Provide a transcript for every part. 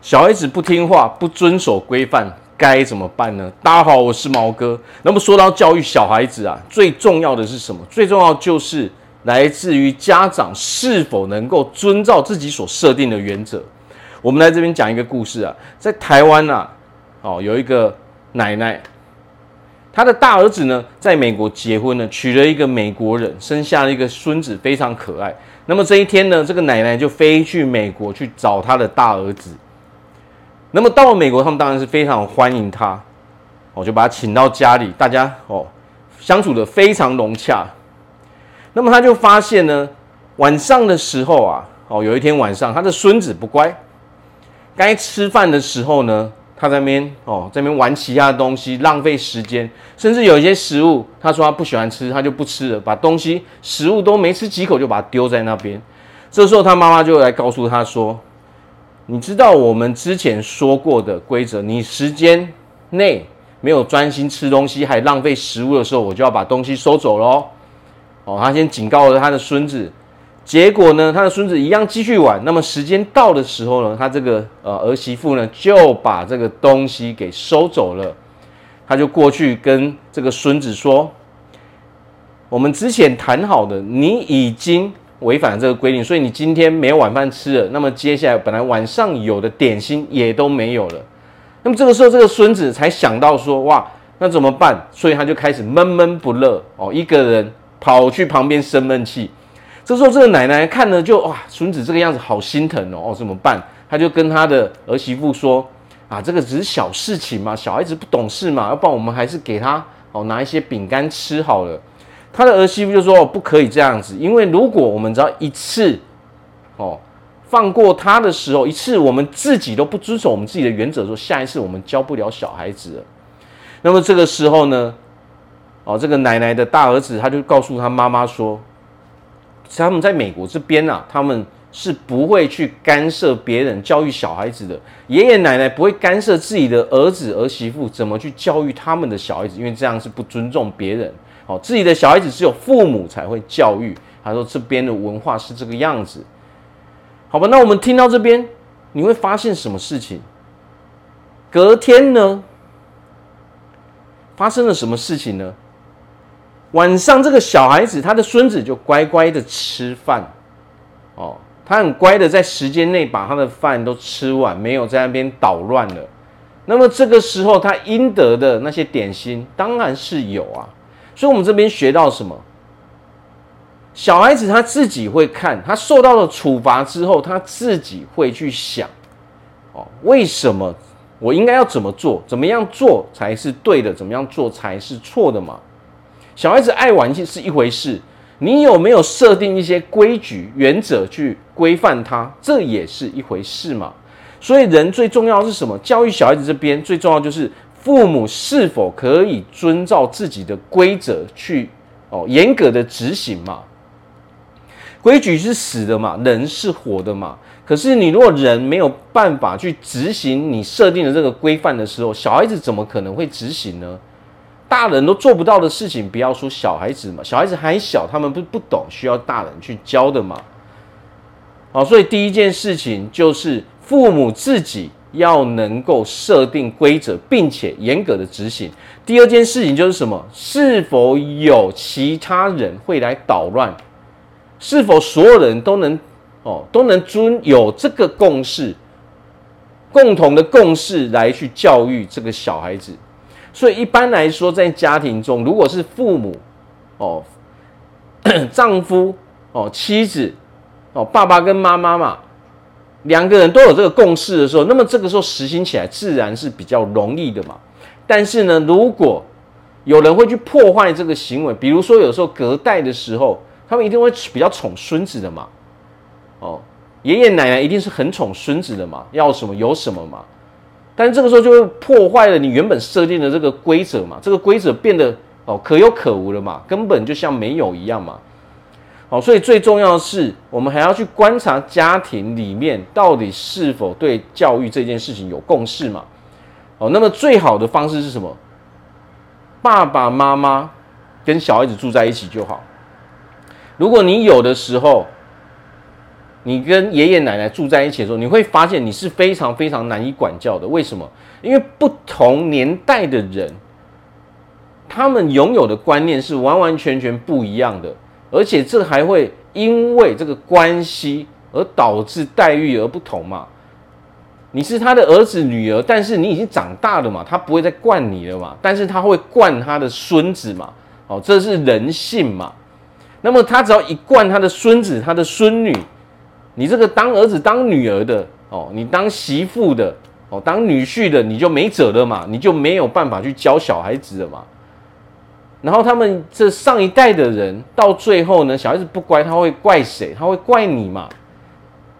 小孩子不听话、不遵守规范，该怎么办呢？大家好，我是毛哥。那么说到教育小孩子啊，最重要的是什么？最重要就是来自于家长是否能够遵照自己所设定的原则。我们来这边讲一个故事啊，在台湾啊，哦，有一个奶奶，她的大儿子呢，在美国结婚了，娶了一个美国人，生下了一个孙子，非常可爱。那么这一天呢，这个奶奶就飞去美国去找她的大儿子。那么到了美国，他们当然是非常欢迎他，我就把他请到家里，大家哦相处的非常融洽。那么他就发现呢，晚上的时候啊，哦有一天晚上，他的孙子不乖，该吃饭的时候呢，他在那边哦在那边玩其他的东西，浪费时间，甚至有一些食物，他说他不喜欢吃，他就不吃了，把东西食物都没吃几口就把它丢在那边。这时候他妈妈就来告诉他说。你知道我们之前说过的规则，你时间内没有专心吃东西，还浪费食物的时候，我就要把东西收走喽。哦，他先警告了他的孙子，结果呢，他的孙子一样继续玩。那么时间到的时候呢，他这个呃儿媳妇呢就把这个东西给收走了。他就过去跟这个孙子说：“我们之前谈好的，你已经。”违反这个规定，所以你今天没有晚饭吃了。那么接下来本来晚上有的点心也都没有了。那么这个时候，这个孙子才想到说：“哇，那怎么办？”所以他就开始闷闷不乐哦，一个人跑去旁边生闷气。这时候，这个奶奶看了就哇，孙子这个样子好心疼哦，哦，怎么办？他就跟他的儿媳妇说：“啊，这个只是小事情嘛，小孩子不懂事嘛，要不然我们还是给他哦拿一些饼干吃好了。”他的儿媳妇就说：“不可以这样子，因为如果我们只要一次，哦，放过他的时候，一次我们自己都不遵守我们自己的原则说，下一次我们教不了小孩子了。那么这个时候呢，哦，这个奶奶的大儿子他就告诉他妈妈说，他们在美国这边啊，他们是不会去干涉别人教育小孩子的，爷爷奶奶不会干涉自己的儿子儿媳妇怎么去教育他们的小孩子，因为这样是不尊重别人。”好，自己的小孩子只有父母才会教育。他说这边的文化是这个样子，好吧？那我们听到这边，你会发现什么事情？隔天呢，发生了什么事情呢？晚上这个小孩子，他的孙子就乖乖的吃饭，哦，他很乖的在时间内把他的饭都吃完，没有在那边捣乱了。那么这个时候，他应得的那些点心，当然是有啊。所以，我们这边学到什么？小孩子他自己会看，他受到了处罚之后，他自己会去想，哦，为什么我应该要怎么做？怎么样做才是对的？怎么样做才是错的嘛？小孩子爱玩是一回事，你有没有设定一些规矩、原则去规范他？这也是一回事嘛。所以，人最重要是什么？教育小孩子这边最重要就是。父母是否可以遵照自己的规则去哦严格的执行嘛？规矩是死的嘛，人是活的嘛。可是你如果人没有办法去执行你设定的这个规范的时候，小孩子怎么可能会执行呢？大人都做不到的事情，不要说小孩子嘛，小孩子还小，他们不不懂，需要大人去教的嘛。好，所以第一件事情就是父母自己。要能够设定规则，并且严格的执行。第二件事情就是什么？是否有其他人会来捣乱？是否所有人都能哦都能遵有这个共识，共同的共识来去教育这个小孩子？所以一般来说，在家庭中，如果是父母哦、丈夫哦、妻子哦、爸爸跟妈妈嘛。两个人都有这个共识的时候，那么这个时候实行起来自然是比较容易的嘛。但是呢，如果有人会去破坏这个行为，比如说有时候隔代的时候，他们一定会比较宠孙子的嘛。哦，爷爷奶奶一定是很宠孙子的嘛，要什么有什么嘛。但是这个时候就会破坏了你原本设定的这个规则嘛，这个规则变得哦可有可无了嘛，根本就像没有一样嘛。好，所以最重要的是，我们还要去观察家庭里面到底是否对教育这件事情有共识嘛？哦，那么最好的方式是什么？爸爸妈妈跟小孩子住在一起就好。如果你有的时候，你跟爷爷奶奶住在一起的时候，你会发现你是非常非常难以管教的。为什么？因为不同年代的人，他们拥有的观念是完完全全不一样的，而且这还会因为这个关系而导致待遇而不同嘛。你是他的儿子女儿，但是你已经长大了嘛，他不会再惯你了嘛，但是他会惯他的孙子嘛。哦，这是人性嘛。那么他只要一惯他的孙子、他的孙女。你这个当儿子当女儿的哦，你当媳妇的哦，当女婿的你就没辙了嘛，你就没有办法去教小孩子了嘛。然后他们这上一代的人到最后呢，小孩子不乖，他会怪谁？他会怪你嘛？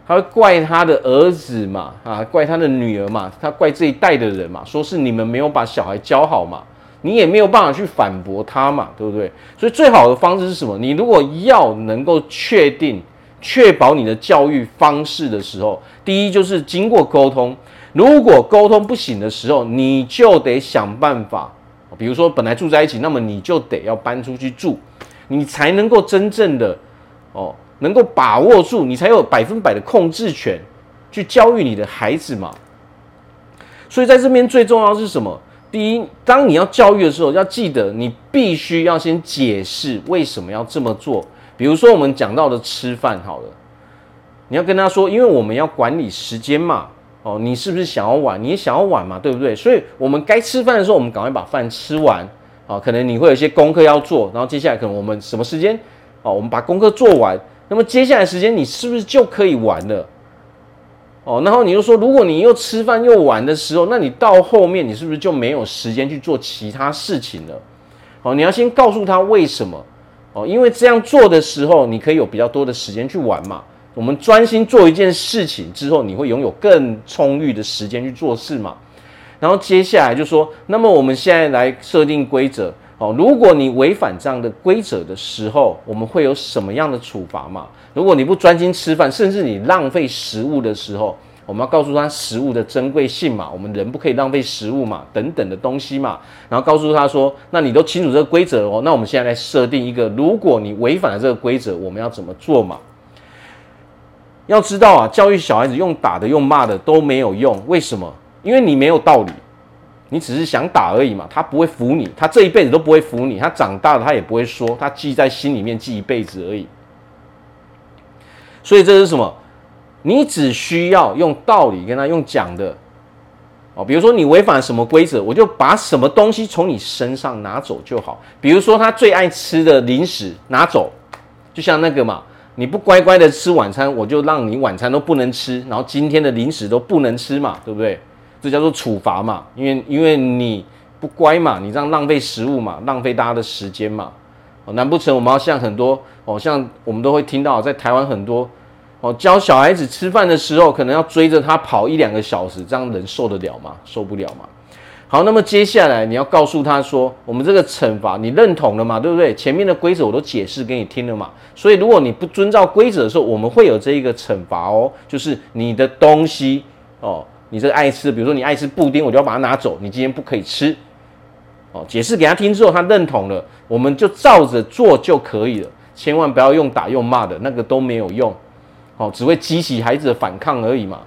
他会怪他的儿子嘛？啊，怪他的女儿嘛？他怪这一代的人嘛？说是你们没有把小孩教好嘛？你也没有办法去反驳他嘛？对不对？所以最好的方式是什么？你如果要能够确定。确保你的教育方式的时候，第一就是经过沟通。如果沟通不行的时候，你就得想办法。比如说，本来住在一起，那么你就得要搬出去住，你才能够真正的哦，能够把握住，你才有百分百的控制权去教育你的孩子嘛。所以在这边最重要的是什么？第一，当你要教育的时候，要记得你必须要先解释为什么要这么做。比如说，我们讲到的吃饭好了，你要跟他说，因为我们要管理时间嘛，哦，你是不是想要晚？你也想要晚嘛，对不对？所以，我们该吃饭的时候，我们赶快把饭吃完啊。可能你会有一些功课要做，然后接下来可能我们什么时间？哦，我们把功课做完，那么接下来时间你是不是就可以玩了？哦，然后你又说，如果你又吃饭又玩的时候，那你到后面你是不是就没有时间去做其他事情了？哦，你要先告诉他为什么。哦，因为这样做的时候，你可以有比较多的时间去玩嘛。我们专心做一件事情之后，你会拥有更充裕的时间去做事嘛。然后接下来就说，那么我们现在来设定规则哦。如果你违反这样的规则的时候，我们会有什么样的处罚嘛？如果你不专心吃饭，甚至你浪费食物的时候。我们要告诉他食物的珍贵性嘛，我们人不可以浪费食物嘛，等等的东西嘛。然后告诉他说，那你都清楚这个规则哦，那我们现在来设定一个，如果你违反了这个规则，我们要怎么做嘛？要知道啊，教育小孩子用打的、用骂的都没有用，为什么？因为你没有道理，你只是想打而已嘛。他不会服你，他这一辈子都不会服你，他长大了他也不会说，他记在心里面记一辈子而已。所以这是什么？你只需要用道理跟他用讲的哦，比如说你违反什么规则，我就把什么东西从你身上拿走就好。比如说他最爱吃的零食拿走，就像那个嘛，你不乖乖的吃晚餐，我就让你晚餐都不能吃，然后今天的零食都不能吃嘛，对不对？这叫做处罚嘛，因为因为你不乖嘛，你这样浪费食物嘛，浪费大家的时间嘛。哦，难不成我们要像很多哦，像我们都会听到在台湾很多。哦，教小孩子吃饭的时候，可能要追着他跑一两个小时，这样人受得了吗？受不了吗？好，那么接下来你要告诉他说，我们这个惩罚你认同了嘛？对不对？前面的规则我都解释给你听了嘛。所以如果你不遵照规则的时候，我们会有这一个惩罚哦，就是你的东西哦，你这爱吃，比如说你爱吃布丁，我就要把它拿走，你今天不可以吃。哦，解释给他听之后，他认同了，我们就照着做就可以了，千万不要用打用骂的，那个都没有用。哦，只会激起孩子的反抗而已嘛。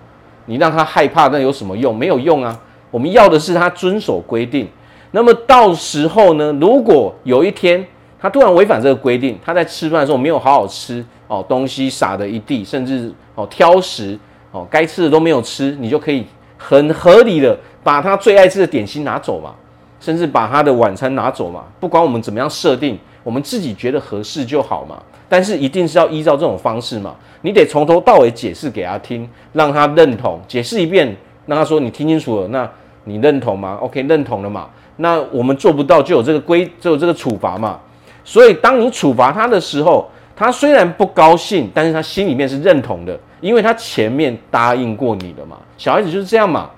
你让他害怕，那有什么用？没有用啊。我们要的是他遵守规定。那么到时候呢，如果有一天他突然违反这个规定，他在吃饭的时候没有好好吃哦，东西撒的一地，甚至哦挑食哦，该吃的都没有吃，你就可以很合理的把他最爱吃的点心拿走嘛，甚至把他的晚餐拿走嘛。不管我们怎么样设定，我们自己觉得合适就好嘛。但是一定是要依照这种方式嘛。你得从头到尾解释给他听，让他认同。解释一遍，让他说你听清楚了，那你认同吗？OK，认同了嘛？那我们做不到就有这个规，就有这个处罚嘛。所以当你处罚他的时候，他虽然不高兴，但是他心里面是认同的，因为他前面答应过你的嘛。小孩子就是这样嘛。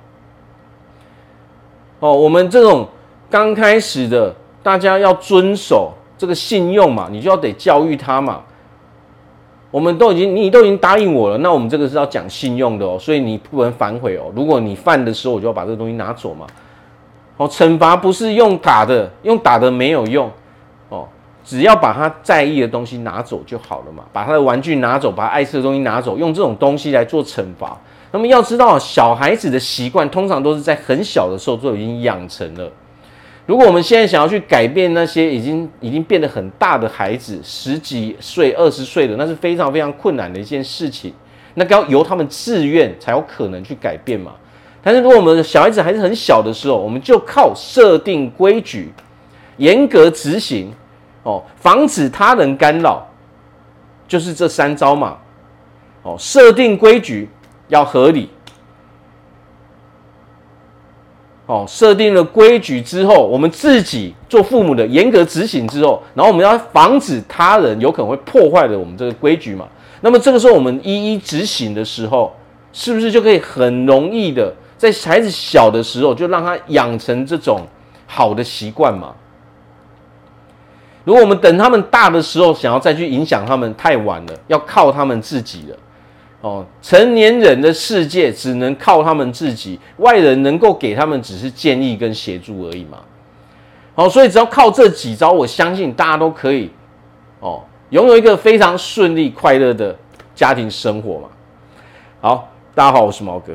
哦，我们这种刚开始的，大家要遵守这个信用嘛，你就要得教育他嘛。我们都已经，你都已经答应我了，那我们这个是要讲信用的哦，所以你不能反悔哦。如果你犯的时候，我就要把这个东西拿走嘛。哦，惩罚不是用打的，用打的没有用哦。只要把他在意的东西拿走就好了嘛，把他的玩具拿走，把他爱吃的东西拿走，用这种东西来做惩罚。那么要知道，小孩子的习惯通常都是在很小的时候就已经养成了。如果我们现在想要去改变那些已经已经变得很大的孩子，十几岁、二十岁的，那是非常非常困难的一件事情。那要由他们自愿才有可能去改变嘛。但是如果我们小孩子还是很小的时候，我们就靠设定规矩，严格执行，哦，防止他人干扰，就是这三招嘛。哦，设定规矩要合理。哦，设定了规矩之后，我们自己做父母的严格执行之后，然后我们要防止他人有可能会破坏了我们这个规矩嘛。那么这个时候我们一一执行的时候，是不是就可以很容易的？在孩子小的时候，就让他养成这种好的习惯嘛。如果我们等他们大的时候，想要再去影响他们，太晚了，要靠他们自己了。哦，成年人的世界只能靠他们自己，外人能够给他们只是建议跟协助而已嘛。好，所以只要靠这几招，我相信大家都可以哦，拥有一个非常顺利、快乐的家庭生活嘛。好，大家好，我是毛哥。